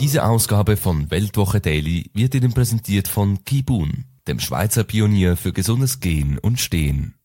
Diese Ausgabe von Weltwoche Daily wird Ihnen präsentiert von Kibun, dem Schweizer Pionier für gesundes Gehen und Stehen.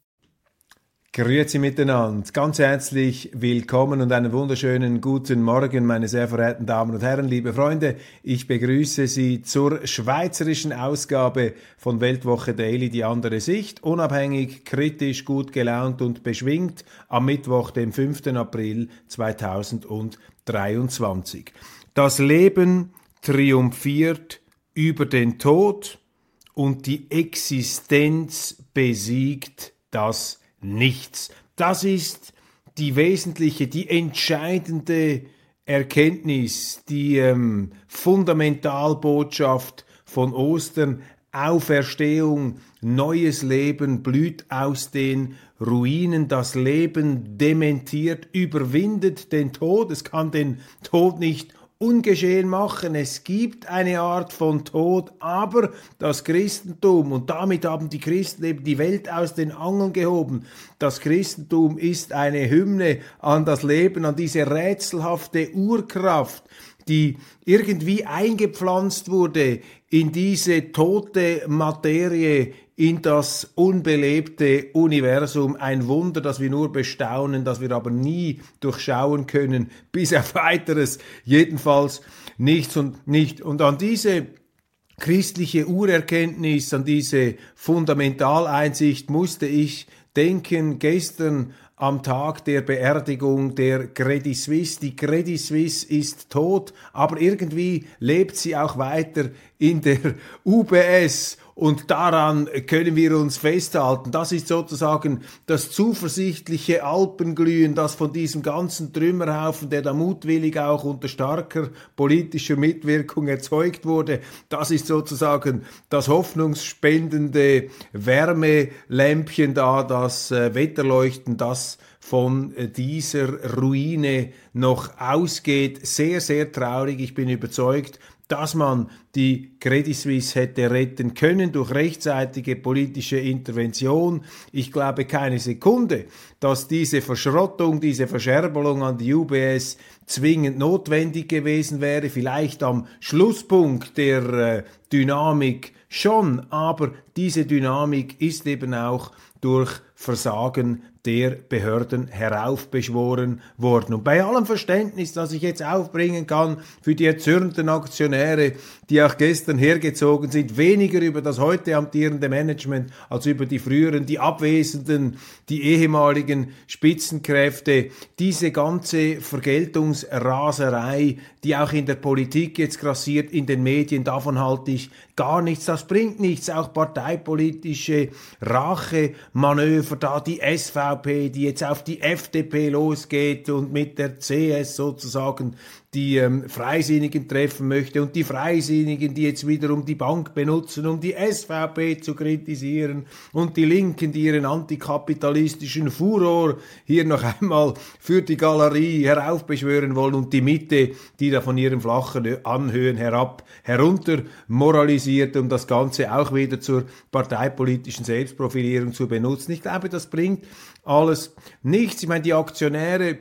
Grüezi miteinander, ganz herzlich willkommen und einen wunderschönen guten Morgen, meine sehr verehrten Damen und Herren, liebe Freunde. Ich begrüße Sie zur schweizerischen Ausgabe von Weltwoche Daily, die andere Sicht, unabhängig, kritisch, gut gelaunt und beschwingt am Mittwoch, dem 5. April 2023. Das Leben triumphiert über den Tod und die Existenz besiegt das Nichts. Das ist die wesentliche, die entscheidende Erkenntnis, die ähm, Fundamentalbotschaft von Ostern, Auferstehung, neues Leben blüht aus den Ruinen, das Leben dementiert, überwindet den Tod, es kann den Tod nicht ungeschehen machen. Es gibt eine Art von Tod, aber das Christentum, und damit haben die Christen eben die Welt aus den Angeln gehoben, das Christentum ist eine Hymne an das Leben, an diese rätselhafte Urkraft, die irgendwie eingepflanzt wurde in diese tote Materie, in das unbelebte Universum. Ein Wunder, das wir nur bestaunen, das wir aber nie durchschauen können, bis auf weiteres. Jedenfalls nichts und nicht. Und an diese christliche Urerkenntnis, an diese Fundamentaleinsicht musste ich denken gestern am Tag der Beerdigung der Credit Suisse. Die Credit Suisse ist tot, aber irgendwie lebt sie auch weiter in der UBS und daran können wir uns festhalten. Das ist sozusagen das zuversichtliche Alpenglühen, das von diesem ganzen Trümmerhaufen, der da mutwillig auch unter starker politischer Mitwirkung erzeugt wurde, das ist sozusagen das hoffnungsspendende Wärmelämpchen da, das äh, Wetterleuchten, das von äh, dieser Ruine noch ausgeht. Sehr, sehr traurig. Ich bin überzeugt, dass man die Credit Suisse hätte retten können durch rechtzeitige politische Intervention. Ich glaube keine Sekunde, dass diese Verschrottung, diese Verscherbelung an die UBS zwingend notwendig gewesen wäre. Vielleicht am Schlusspunkt der äh, Dynamik schon, aber diese Dynamik ist eben auch durch Versagen der Behörden heraufbeschworen worden. Und bei allem Verständnis, das ich jetzt aufbringen kann für die erzürnten Aktionäre, die auch gestern hergezogen sind, weniger über das heute amtierende Management als über die früheren, die Abwesenden, die ehemaligen Spitzenkräfte, diese ganze Vergeltungsraserei, die auch in der Politik jetzt grassiert, in den Medien, davon halte ich gar nichts, das bringt nichts, auch parteipolitische Rachemanöver, da die SVP, die jetzt auf die FDP losgeht und mit der CS sozusagen die ähm, Freisinnigen treffen möchte und die Freisinnigen, die jetzt wiederum die Bank benutzen, um die SVP zu kritisieren und die Linken, die ihren antikapitalistischen Furor hier noch einmal für die Galerie heraufbeschwören wollen und die Mitte, die da von ihren flachen Anhöhen herab herunter moralisiert, um das Ganze auch wieder zur parteipolitischen Selbstprofilierung zu benutzen. Ich glaube, das bringt alles nichts. Ich meine, die Aktionäre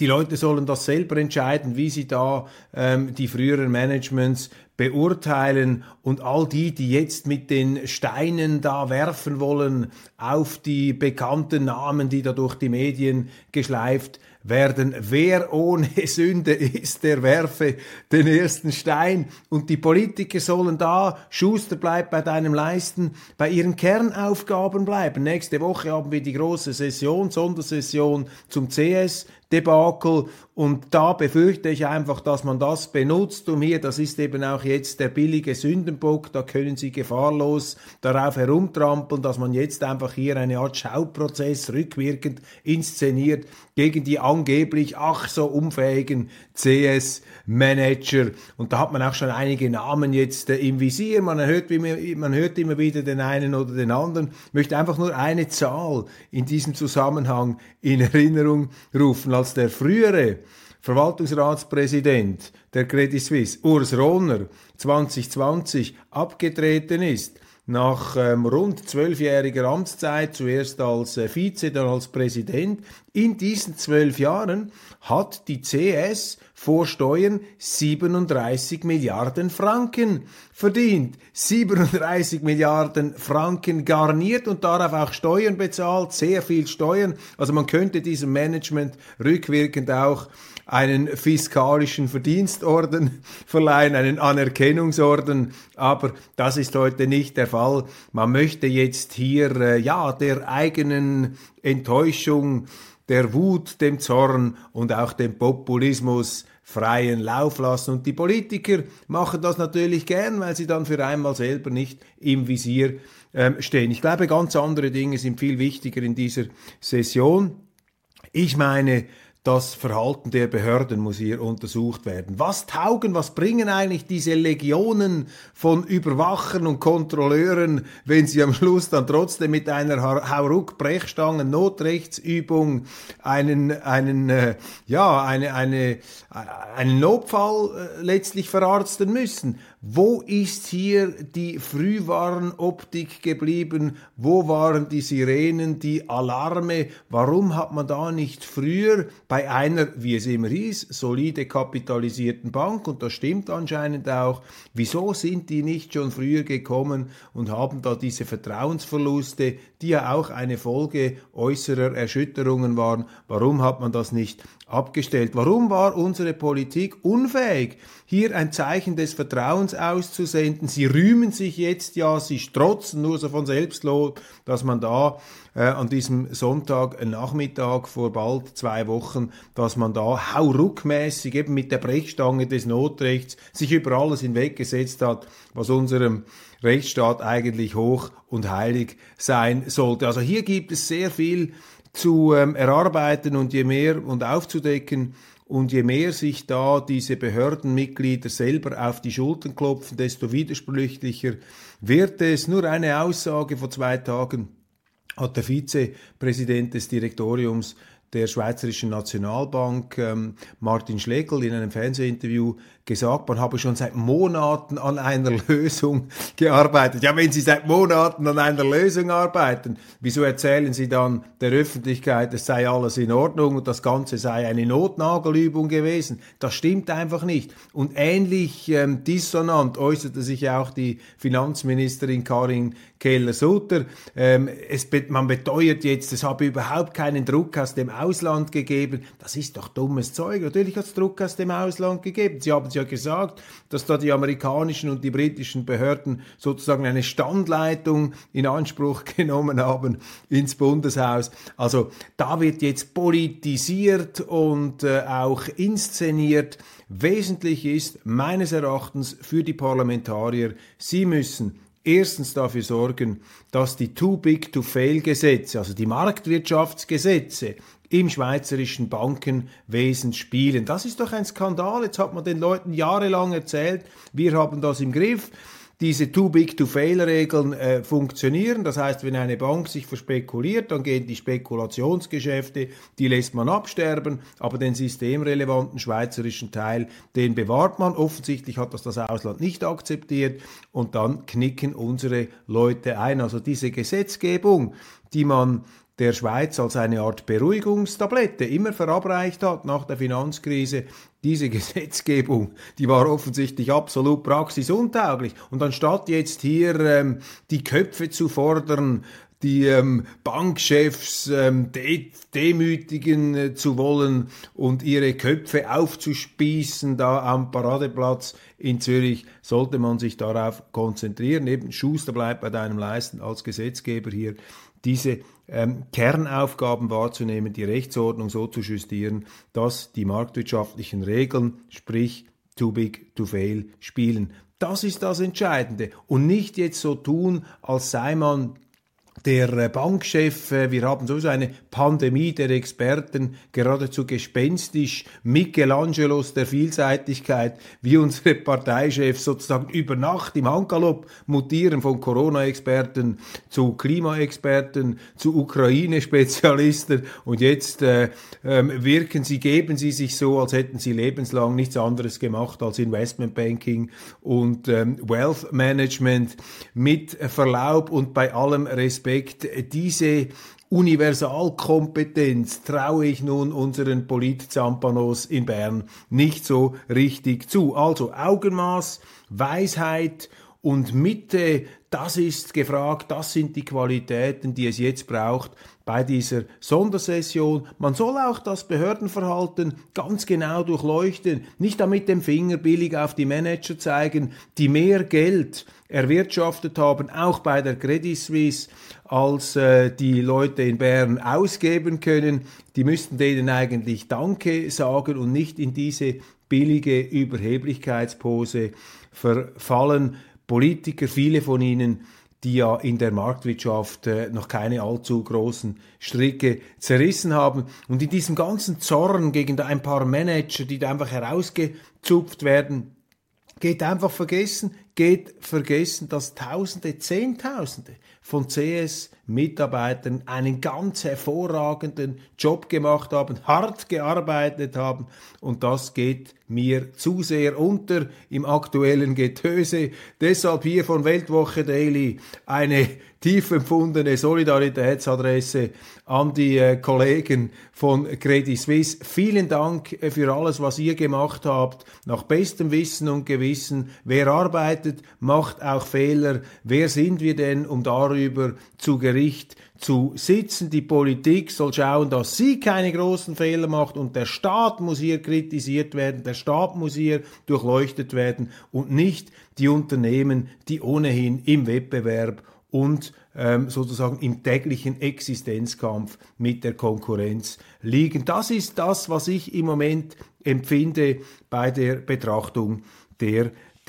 die Leute sollen das selber entscheiden, wie sie da ähm, die früheren Managements beurteilen und all die, die jetzt mit den Steinen da werfen wollen auf die bekannten Namen, die da durch die Medien geschleift werden. Wer ohne Sünde ist, der werfe den ersten Stein. Und die Politiker sollen da, Schuster bleibt bei deinem Leisten, bei ihren Kernaufgaben bleiben. Nächste Woche haben wir die große Session, Sondersession zum CS. Debakel und da befürchte ich einfach, dass man das benutzt, um hier, das ist eben auch jetzt der billige Sündenbock, da können Sie gefahrlos darauf herumtrampeln, dass man jetzt einfach hier eine Art Schauprozess rückwirkend inszeniert gegen die angeblich ach so unfähigen CS-Manager. Und da hat man auch schon einige Namen jetzt äh, im Visier. Man hört, man hört immer wieder den einen oder den anderen. Ich möchte einfach nur eine Zahl in diesem Zusammenhang in Erinnerung rufen. Als der frühere Verwaltungsratspräsident der Credit Suisse, Urs Rohner, 2020 abgetreten ist, nach ähm, rund zwölfjähriger Amtszeit, zuerst als äh, Vize, dann als Präsident, in diesen zwölf Jahren hat die CS vor Steuern 37 Milliarden Franken verdient. 37 Milliarden Franken garniert und darauf auch Steuern bezahlt, sehr viel Steuern. Also man könnte diesem Management rückwirkend auch einen fiskalischen Verdienstorden verleihen, einen Anerkennungsorden, aber das ist heute nicht der Fall. Man möchte jetzt hier äh, ja der eigenen Enttäuschung, der Wut, dem Zorn und auch dem Populismus freien Lauf lassen. Und die Politiker machen das natürlich gern, weil sie dann für einmal selber nicht im Visier ähm, stehen. Ich glaube, ganz andere Dinge sind viel wichtiger in dieser Session. Ich meine, das Verhalten der Behörden muss hier untersucht werden. Was taugen, was bringen eigentlich diese Legionen von Überwachern und Kontrolleuren, wenn sie am Schluss dann trotzdem mit einer Hauruck-Brechstangen Notrechtsübung einen, einen, äh, ja, eine, eine, einen Notfall äh, letztlich verarzten müssen? Wo ist hier die Frühwarnoptik geblieben? Wo waren die Sirenen, die Alarme? Warum hat man da nicht früher bei einer, wie es immer hieß, solide kapitalisierten Bank, und das stimmt anscheinend auch, wieso sind die nicht schon früher gekommen und haben da diese Vertrauensverluste, die ja auch eine Folge äußerer Erschütterungen waren, warum hat man das nicht abgestellt? Warum war unsere Politik unfähig, hier ein Zeichen des Vertrauens auszusenden? Sie rühmen sich jetzt ja, sie strotzen nur so von Selbstlob, dass man da äh, an diesem Sonntagnachmittag vor bald zwei Wochen, dass man da hauruckmäßig eben mit der Brechstange des Notrechts sich über alles hinweggesetzt hat, was unserem Rechtsstaat eigentlich hoch und heilig sein sollte. Also hier gibt es sehr viel zu ähm, erarbeiten und je mehr und aufzudecken. Und je mehr sich da diese Behördenmitglieder selber auf die Schultern klopfen, desto widersprüchlicher wird es. Nur eine Aussage vor zwei Tagen hat der Vizepräsident des Direktoriums der Schweizerischen Nationalbank, ähm, Martin Schlegel, in einem Fernsehinterview gesagt, man habe schon seit Monaten an einer Lösung gearbeitet. Ja, wenn Sie seit Monaten an einer Lösung arbeiten, wieso erzählen Sie dann der Öffentlichkeit, es sei alles in Ordnung und das Ganze sei eine Notnagelübung gewesen? Das stimmt einfach nicht. Und ähnlich ähm, dissonant äußerte sich auch die Finanzministerin Karin Keller-Sutter. Ähm, es, man beteuert jetzt, es habe überhaupt keinen Druck aus dem Ausland gegeben. Das ist doch dummes Zeug. Natürlich hat es Druck aus dem Ausland gegeben. Sie haben es ja gesagt, dass da die amerikanischen und die britischen Behörden sozusagen eine Standleitung in Anspruch genommen haben ins Bundeshaus. Also da wird jetzt politisiert und äh, auch inszeniert. Wesentlich ist meines Erachtens für die Parlamentarier, sie müssen erstens dafür sorgen, dass die Too Big to Fail Gesetze, also die Marktwirtschaftsgesetze, im schweizerischen Bankenwesen spielen. Das ist doch ein Skandal. Jetzt hat man den Leuten jahrelang erzählt, wir haben das im Griff. Diese Too Big to Fail Regeln äh, funktionieren. Das heißt, wenn eine Bank sich verspekuliert, dann gehen die Spekulationsgeschäfte, die lässt man absterben, aber den systemrelevanten schweizerischen Teil, den bewahrt man. Offensichtlich hat das das Ausland nicht akzeptiert und dann knicken unsere Leute ein. Also diese Gesetzgebung, die man der Schweiz als eine Art Beruhigungstablette immer verabreicht hat nach der Finanzkrise. Diese Gesetzgebung, die war offensichtlich absolut praxisuntauglich. Und anstatt jetzt hier ähm, die Köpfe zu fordern, die ähm, Bankchefs ähm, de demütigen äh, zu wollen und ihre Köpfe aufzuspießen da am Paradeplatz in Zürich, sollte man sich darauf konzentrieren. Eben Schuster bleibt bei deinem Leisten als Gesetzgeber hier diese ähm, Kernaufgaben wahrzunehmen, die Rechtsordnung so zu justieren, dass die marktwirtschaftlichen Regeln, sprich too big to fail, spielen. Das ist das Entscheidende. Und nicht jetzt so tun, als sei man der äh, Bankchef, äh, wir haben sowieso eine Pandemie der Experten, geradezu gespenstisch, Michelangelos der Vielseitigkeit, wie unsere Parteichefs sozusagen über Nacht im Handgalopp mutieren von Corona-Experten zu Klimaexperten, zu Ukraine-Spezialisten. Und jetzt äh, äh, wirken sie, geben sie sich so, als hätten sie lebenslang nichts anderes gemacht als Investmentbanking und ähm, Wealth Management mit Verlaub und bei allem Respekt Respekt, diese Universalkompetenz traue ich nun unseren Polit-Zampanos in Bern nicht so richtig zu. Also Augenmaß, Weisheit und Mitte, das ist gefragt, das sind die Qualitäten, die es jetzt braucht bei dieser Sondersession. Man soll auch das Behördenverhalten ganz genau durchleuchten, nicht damit dem Finger billig auf die Manager zeigen, die mehr Geld erwirtschaftet haben, auch bei der Credit Suisse, als äh, die Leute in Bern ausgeben können. Die müssten denen eigentlich Danke sagen und nicht in diese billige Überheblichkeitspose verfallen. Politiker, viele von ihnen, die ja in der Marktwirtschaft äh, noch keine allzu großen Stricke zerrissen haben. Und in diesem ganzen Zorn gegen ein paar Manager, die da einfach herausgezupft werden, geht einfach vergessen, geht vergessen, dass Tausende, Zehntausende von CS-Mitarbeitern einen ganz hervorragenden Job gemacht haben, hart gearbeitet haben und das geht mir zu sehr unter im aktuellen Getöse. Deshalb hier von Weltwoche Daily eine tief empfundene Solidaritätsadresse an die äh, Kollegen von Credit Suisse. Vielen Dank äh, für alles, was ihr gemacht habt. Nach bestem Wissen und Gewissen. Wer arbeitet, macht auch Fehler. Wer sind wir denn, um darüber zu Gericht zu sitzen. Die Politik soll schauen, dass sie keine großen Fehler macht und der Staat muss hier kritisiert werden, der Staat muss hier durchleuchtet werden und nicht die Unternehmen, die ohnehin im Wettbewerb und ähm, sozusagen im täglichen Existenzkampf mit der Konkurrenz liegen. Das ist das, was ich im Moment empfinde bei der Betrachtung der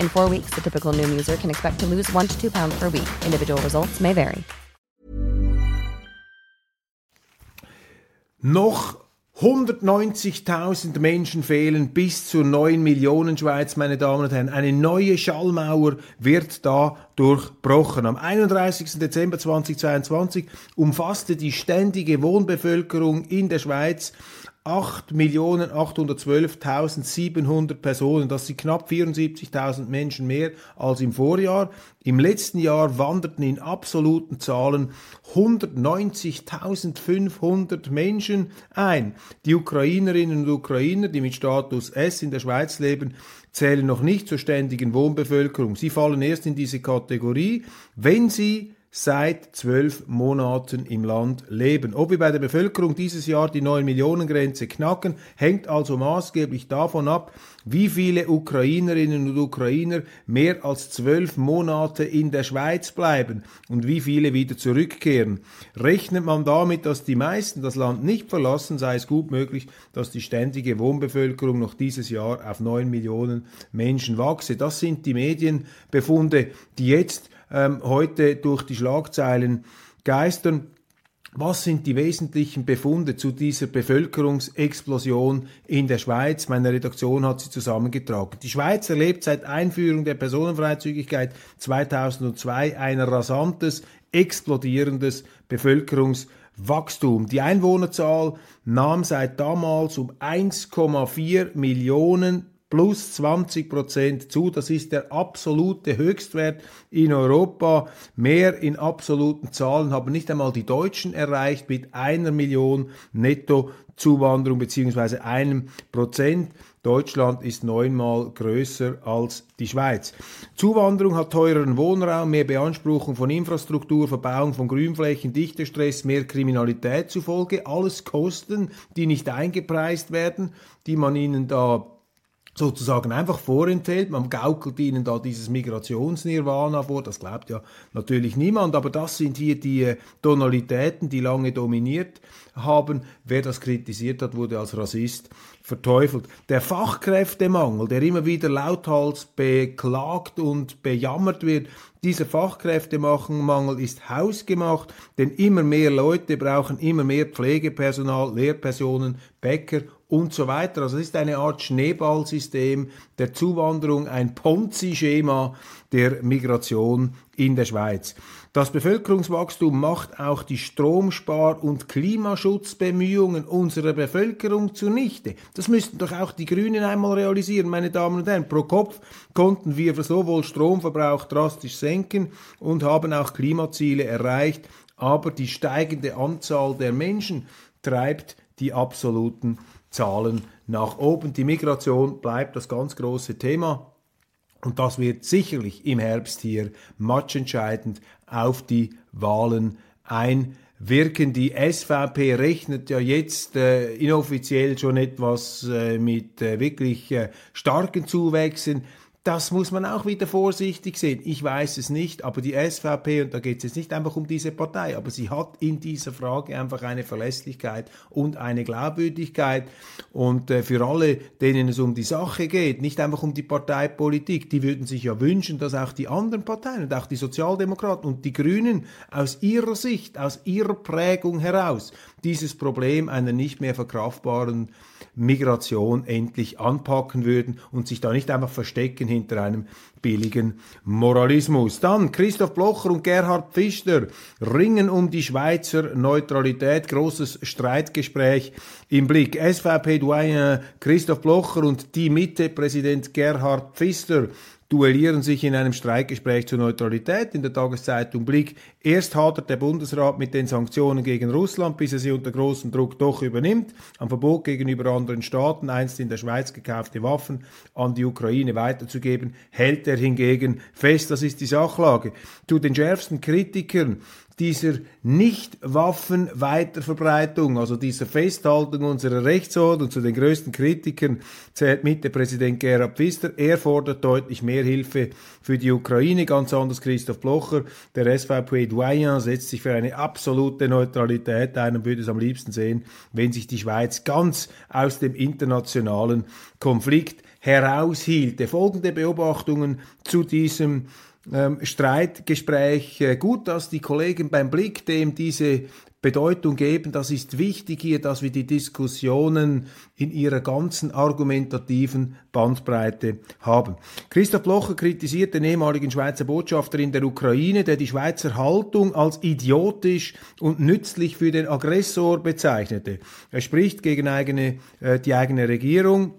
In four weeks, the typical Noom user can expect to lose one to two pounds per week. Individual results may vary. Noch 190.000 Menschen fehlen bis zur 9 Millionen Schweiz, meine Damen und Herren. Eine neue Schallmauer wird da durchbrochen. Am 31. Dezember 2022 umfasste die ständige Wohnbevölkerung in der Schweiz 8.812.700 Personen. Das sind knapp 74.000 Menschen mehr als im Vorjahr. Im letzten Jahr wanderten in absoluten Zahlen 190.500 Menschen ein. Die Ukrainerinnen und Ukrainer, die mit Status S in der Schweiz leben, zählen noch nicht zur ständigen Wohnbevölkerung. Sie fallen erst in diese Kategorie, wenn sie seit zwölf Monaten im Land leben. Ob wir bei der Bevölkerung dieses Jahr die 9 Millionen Grenze knacken, hängt also maßgeblich davon ab, wie viele Ukrainerinnen und Ukrainer mehr als zwölf Monate in der Schweiz bleiben und wie viele wieder zurückkehren. Rechnet man damit, dass die meisten das Land nicht verlassen, sei es gut möglich, dass die ständige Wohnbevölkerung noch dieses Jahr auf 9 Millionen Menschen wachse. Das sind die Medienbefunde, die jetzt ähm, heute durch die Schlagzeilen geistern. Was sind die wesentlichen Befunde zu dieser Bevölkerungsexplosion in der Schweiz? Meine Redaktion hat sie zusammengetragen. Die Schweiz erlebt seit Einführung der Personenfreizügigkeit 2002 ein rasantes, explodierendes Bevölkerungswachstum. Die Einwohnerzahl nahm seit damals um 1,4 Millionen plus 20 Prozent zu. Das ist der absolute Höchstwert in Europa. Mehr in absoluten Zahlen haben nicht einmal die Deutschen erreicht mit einer Million Nettozuwanderung beziehungsweise einem Prozent. Deutschland ist neunmal größer als die Schweiz. Zuwanderung hat teureren Wohnraum, mehr Beanspruchung von Infrastruktur, Verbauung von Grünflächen, Dichtestress, mehr Kriminalität zufolge. Alles Kosten, die nicht eingepreist werden, die man ihnen da sozusagen einfach vorenthält. Man gaukelt ihnen da dieses Migrationsnirvana vor, das glaubt ja natürlich niemand, aber das sind hier die äh, Tonalitäten, die lange dominiert haben. Wer das kritisiert hat, wurde als Rassist verteufelt. Der Fachkräftemangel, der immer wieder lauthals beklagt und bejammert wird, dieser Fachkräftemangel ist hausgemacht, denn immer mehr Leute brauchen immer mehr Pflegepersonal, Lehrpersonen, Bäcker und so weiter. Also es ist eine Art Schneeballsystem der Zuwanderung, ein Ponzi-Schema der Migration in der Schweiz. Das Bevölkerungswachstum macht auch die Stromspar- und Klimaschutzbemühungen unserer Bevölkerung zunichte. Das müssten doch auch die Grünen einmal realisieren, meine Damen und Herren. Pro Kopf konnten wir sowohl Stromverbrauch drastisch senken und haben auch Klimaziele erreicht, aber die steigende Anzahl der Menschen treibt die absoluten Zahlen nach oben. Die Migration bleibt das ganz große Thema. Und das wird sicherlich im Herbst hier matchentscheidend auf die Wahlen einwirken. Die SVP rechnet ja jetzt äh, inoffiziell schon etwas äh, mit äh, wirklich äh, starken Zuwächsen das muss man auch wieder vorsichtig sehen. Ich weiß es nicht, aber die SVP, und da geht es jetzt nicht einfach um diese Partei, aber sie hat in dieser Frage einfach eine Verlässlichkeit und eine Glaubwürdigkeit. Und äh, für alle, denen es um die Sache geht, nicht einfach um die Parteipolitik, die würden sich ja wünschen, dass auch die anderen Parteien und auch die Sozialdemokraten und die Grünen aus ihrer Sicht, aus ihrer Prägung heraus dieses Problem einer nicht mehr verkraftbaren Migration endlich anpacken würden und sich da nicht einfach verstecken hinter einem billigen Moralismus. Dann Christoph Blocher und Gerhard Pfister ringen um die Schweizer Neutralität. Großes Streitgespräch im Blick. SVP-Doyen Christoph Blocher und die Mitte-Präsident Gerhard Pfister duellieren sich in einem Streitgespräch zur Neutralität in der Tageszeitung Blick. Erst hadert der Bundesrat mit den Sanktionen gegen Russland, bis er sie unter großem Druck doch übernimmt. Am Verbot gegenüber anderen Staaten, einst in der Schweiz gekaufte Waffen an die Ukraine weiterzugeben, hält er hingegen fest. Das ist die Sachlage. Zu den schärfsten Kritikern dieser Nicht-Waffen-Weiterverbreitung, also dieser Festhaltung unserer Rechtsordnung zu den größten Kritikern zählt mit der Präsident Gerhard Pfister. Er fordert deutlich mehr Hilfe für die Ukraine, ganz anders Christoph Blocher. Der SVP-Doyen setzt sich für eine absolute Neutralität ein und würde es am liebsten sehen, wenn sich die Schweiz ganz aus dem internationalen Konflikt heraushielte. Folgende Beobachtungen zu diesem ähm, Streitgespräch. Äh, gut, dass die Kollegen beim Blick dem diese Bedeutung geben. Das ist wichtig hier, dass wir die Diskussionen in ihrer ganzen argumentativen Bandbreite haben. Christoph Blocher kritisiert den ehemaligen Schweizer Botschafter in der Ukraine, der die Schweizer Haltung als idiotisch und nützlich für den Aggressor bezeichnete. Er spricht gegen eigene, äh, die eigene Regierung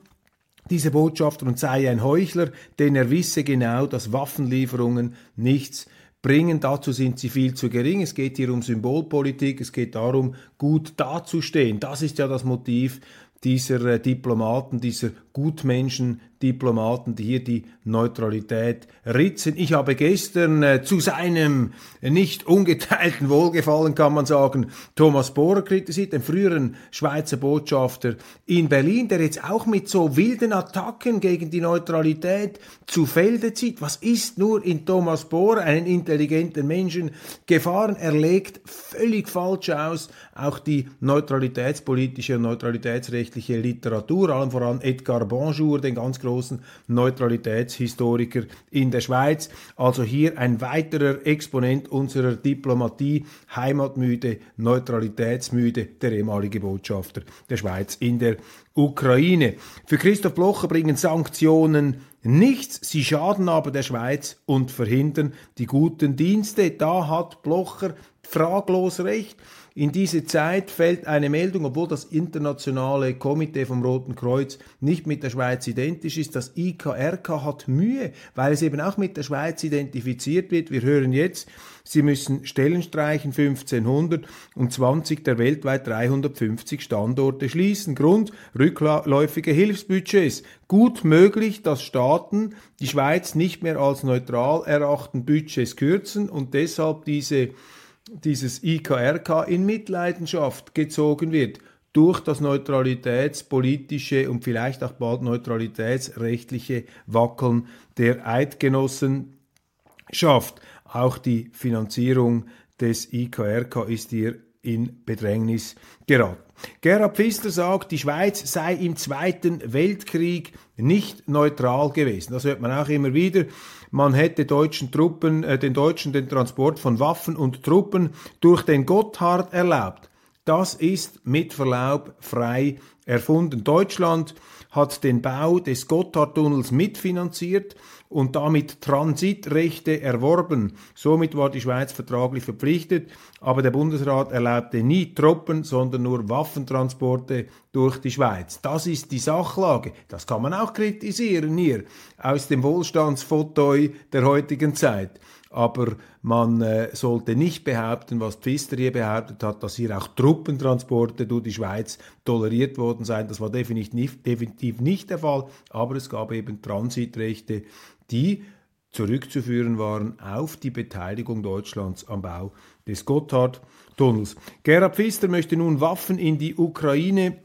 diese Botschafter und sei ein Heuchler, denn er wisse genau, dass Waffenlieferungen nichts bringen. Dazu sind sie viel zu gering. Es geht hier um Symbolpolitik, es geht darum, gut dazustehen. Das ist ja das Motiv dieser äh, Diplomaten, dieser Gutmenschen, Diplomaten, die hier die Neutralität ritzen. Ich habe gestern äh, zu seinem nicht ungeteilten Wohlgefallen, kann man sagen, Thomas Bohrer kritisiert, den früheren Schweizer Botschafter in Berlin, der jetzt auch mit so wilden Attacken gegen die Neutralität zu Felde zieht. Was ist nur in Thomas Bohrer, einen intelligenten Menschen, gefahren? Er legt völlig falsch aus, auch die neutralitätspolitische und neutralitätsrechtliche Literatur, allem voran Edgar Bonjour, den ganz großen Neutralitätshistoriker in der Schweiz. Also hier ein weiterer Exponent unserer Diplomatie, heimatmüde, neutralitätsmüde, der ehemalige Botschafter der Schweiz in der Ukraine. Für Christoph Blocher bringen Sanktionen nichts, sie schaden aber der Schweiz und verhindern die guten Dienste. Da hat Blocher fraglos recht. In diese Zeit fällt eine Meldung, obwohl das internationale Komitee vom Roten Kreuz nicht mit der Schweiz identisch ist. Das IKRK hat Mühe, weil es eben auch mit der Schweiz identifiziert wird. Wir hören jetzt, sie müssen Stellen streichen, 1500 und 20 der weltweit 350 Standorte schließen. Grund, rückläufige Hilfsbudgets. Gut möglich, dass Staaten die Schweiz nicht mehr als neutral erachten Budgets kürzen und deshalb diese dieses IKRK in Mitleidenschaft gezogen wird durch das neutralitätspolitische und vielleicht auch bald neutralitätsrechtliche Wackeln der Eidgenossenschaft. Auch die Finanzierung des IKRK ist hier in Bedrängnis geraten. Gerhard Pfister sagt, die Schweiz sei im Zweiten Weltkrieg nicht neutral gewesen. Das hört man auch immer wieder man hätte deutschen Truppen, äh, den Deutschen den Transport von Waffen und Truppen durch den Gotthard erlaubt. Das ist mit Verlaub frei erfunden. Deutschland hat den Bau des Gotthardtunnels mitfinanziert und damit Transitrechte erworben. Somit war die Schweiz vertraglich verpflichtet, aber der Bundesrat erlaubte nie Truppen, sondern nur Waffentransporte durch die Schweiz. Das ist die Sachlage. Das kann man auch kritisieren hier aus dem Wohlstandsfotoi der heutigen Zeit aber man äh, sollte nicht behaupten, was Pfister hier behauptet hat, dass hier auch Truppentransporte durch die Schweiz toleriert worden seien. Das war definitiv nicht, definitiv nicht der Fall, aber es gab eben Transitrechte, die zurückzuführen waren auf die Beteiligung Deutschlands am Bau des Gotthardtunnels. Gerhard Pfister möchte nun Waffen in die Ukraine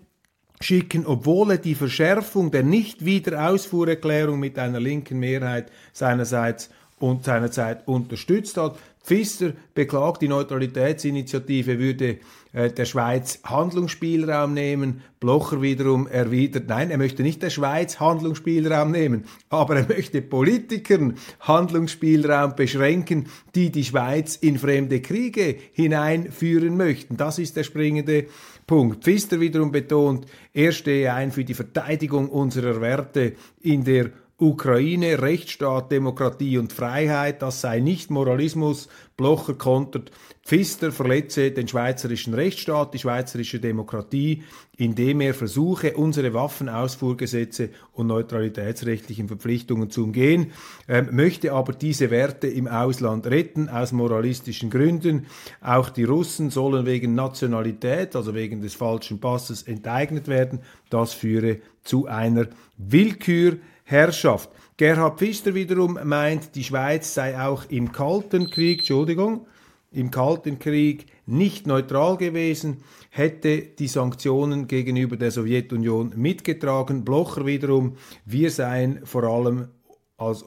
schicken, obwohl er die Verschärfung der Nicht-Wiederausfuhrerklärung mit einer linken Mehrheit seinerseits und seinerzeit unterstützt hat. Pfister beklagt, die Neutralitätsinitiative würde der Schweiz Handlungsspielraum nehmen. Blocher wiederum erwidert, nein, er möchte nicht der Schweiz Handlungsspielraum nehmen, aber er möchte Politikern Handlungsspielraum beschränken, die die Schweiz in fremde Kriege hineinführen möchten. Das ist der springende Punkt. Pfister wiederum betont, er stehe ein für die Verteidigung unserer Werte in der Ukraine, Rechtsstaat, Demokratie und Freiheit, das sei nicht Moralismus. Blocher kontert, Pfister verletze den schweizerischen Rechtsstaat, die schweizerische Demokratie, indem er versuche, unsere Waffenausfuhrgesetze und neutralitätsrechtlichen Verpflichtungen zu umgehen, äh, möchte aber diese Werte im Ausland retten, aus moralistischen Gründen. Auch die Russen sollen wegen Nationalität, also wegen des falschen Passes, enteignet werden. Das führe zu einer Willkür Herrschaft. Gerhard Pfister wiederum meint, die Schweiz sei auch im Kalten Krieg, Entschuldigung, im Kalten Krieg nicht neutral gewesen, hätte die Sanktionen gegenüber der Sowjetunion mitgetragen. Blocher wiederum, wir seien vor allem als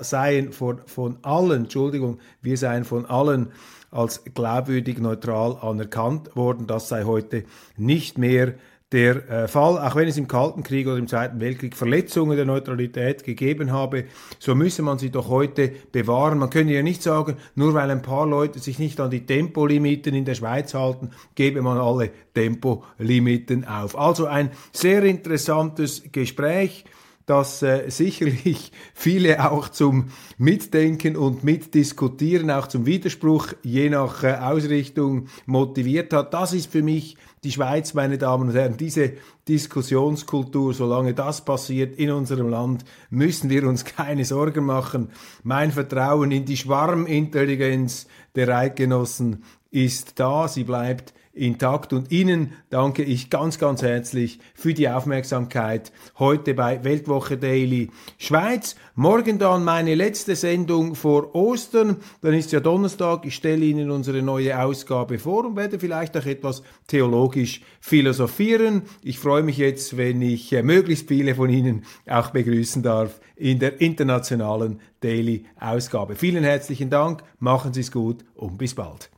seien von, von allen, Entschuldigung, wir seien von allen als glaubwürdig neutral anerkannt worden. Das sei heute nicht mehr der äh, Fall, auch wenn es im Kalten Krieg oder im Zweiten Weltkrieg Verletzungen der Neutralität gegeben habe, so müsse man sie doch heute bewahren. Man könne ja nicht sagen, nur weil ein paar Leute sich nicht an die Tempolimiten in der Schweiz halten, gebe man alle Tempolimiten auf. Also ein sehr interessantes Gespräch das äh, sicherlich viele auch zum Mitdenken und Mitdiskutieren, auch zum Widerspruch je nach äh, Ausrichtung motiviert hat. Das ist für mich die Schweiz, meine Damen und Herren, diese Diskussionskultur, solange das passiert in unserem Land, müssen wir uns keine Sorgen machen. Mein Vertrauen in die Schwarmintelligenz der Eidgenossen ist da, sie bleibt intakt. Und Ihnen danke ich ganz, ganz herzlich für die Aufmerksamkeit heute bei Weltwoche Daily Schweiz. Morgen dann meine letzte Sendung vor Ostern. Dann ist ja Donnerstag. Ich stelle Ihnen unsere neue Ausgabe vor und werde vielleicht auch etwas theologisch philosophieren. Ich freue mich jetzt, wenn ich äh, möglichst viele von Ihnen auch begrüßen darf in der internationalen Daily Ausgabe. Vielen herzlichen Dank, machen Sie es gut und bis bald.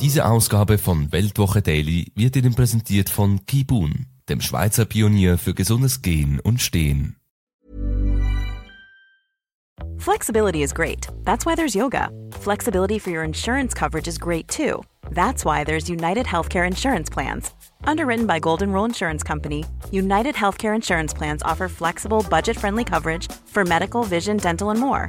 Diese Ausgabe von Weltwoche Daily wird Ihnen präsentiert von Kibun, dem Schweizer Pionier für gesundes Gehen und Stehen. Flexibility is great. That's why there's yoga. Flexibility for your insurance coverage is great too. That's why there's United Healthcare Insurance Plans. Underwritten by Golden Rule Insurance Company, United Healthcare Insurance Plans offer flexible, budget friendly coverage for medical, vision, dental, and more.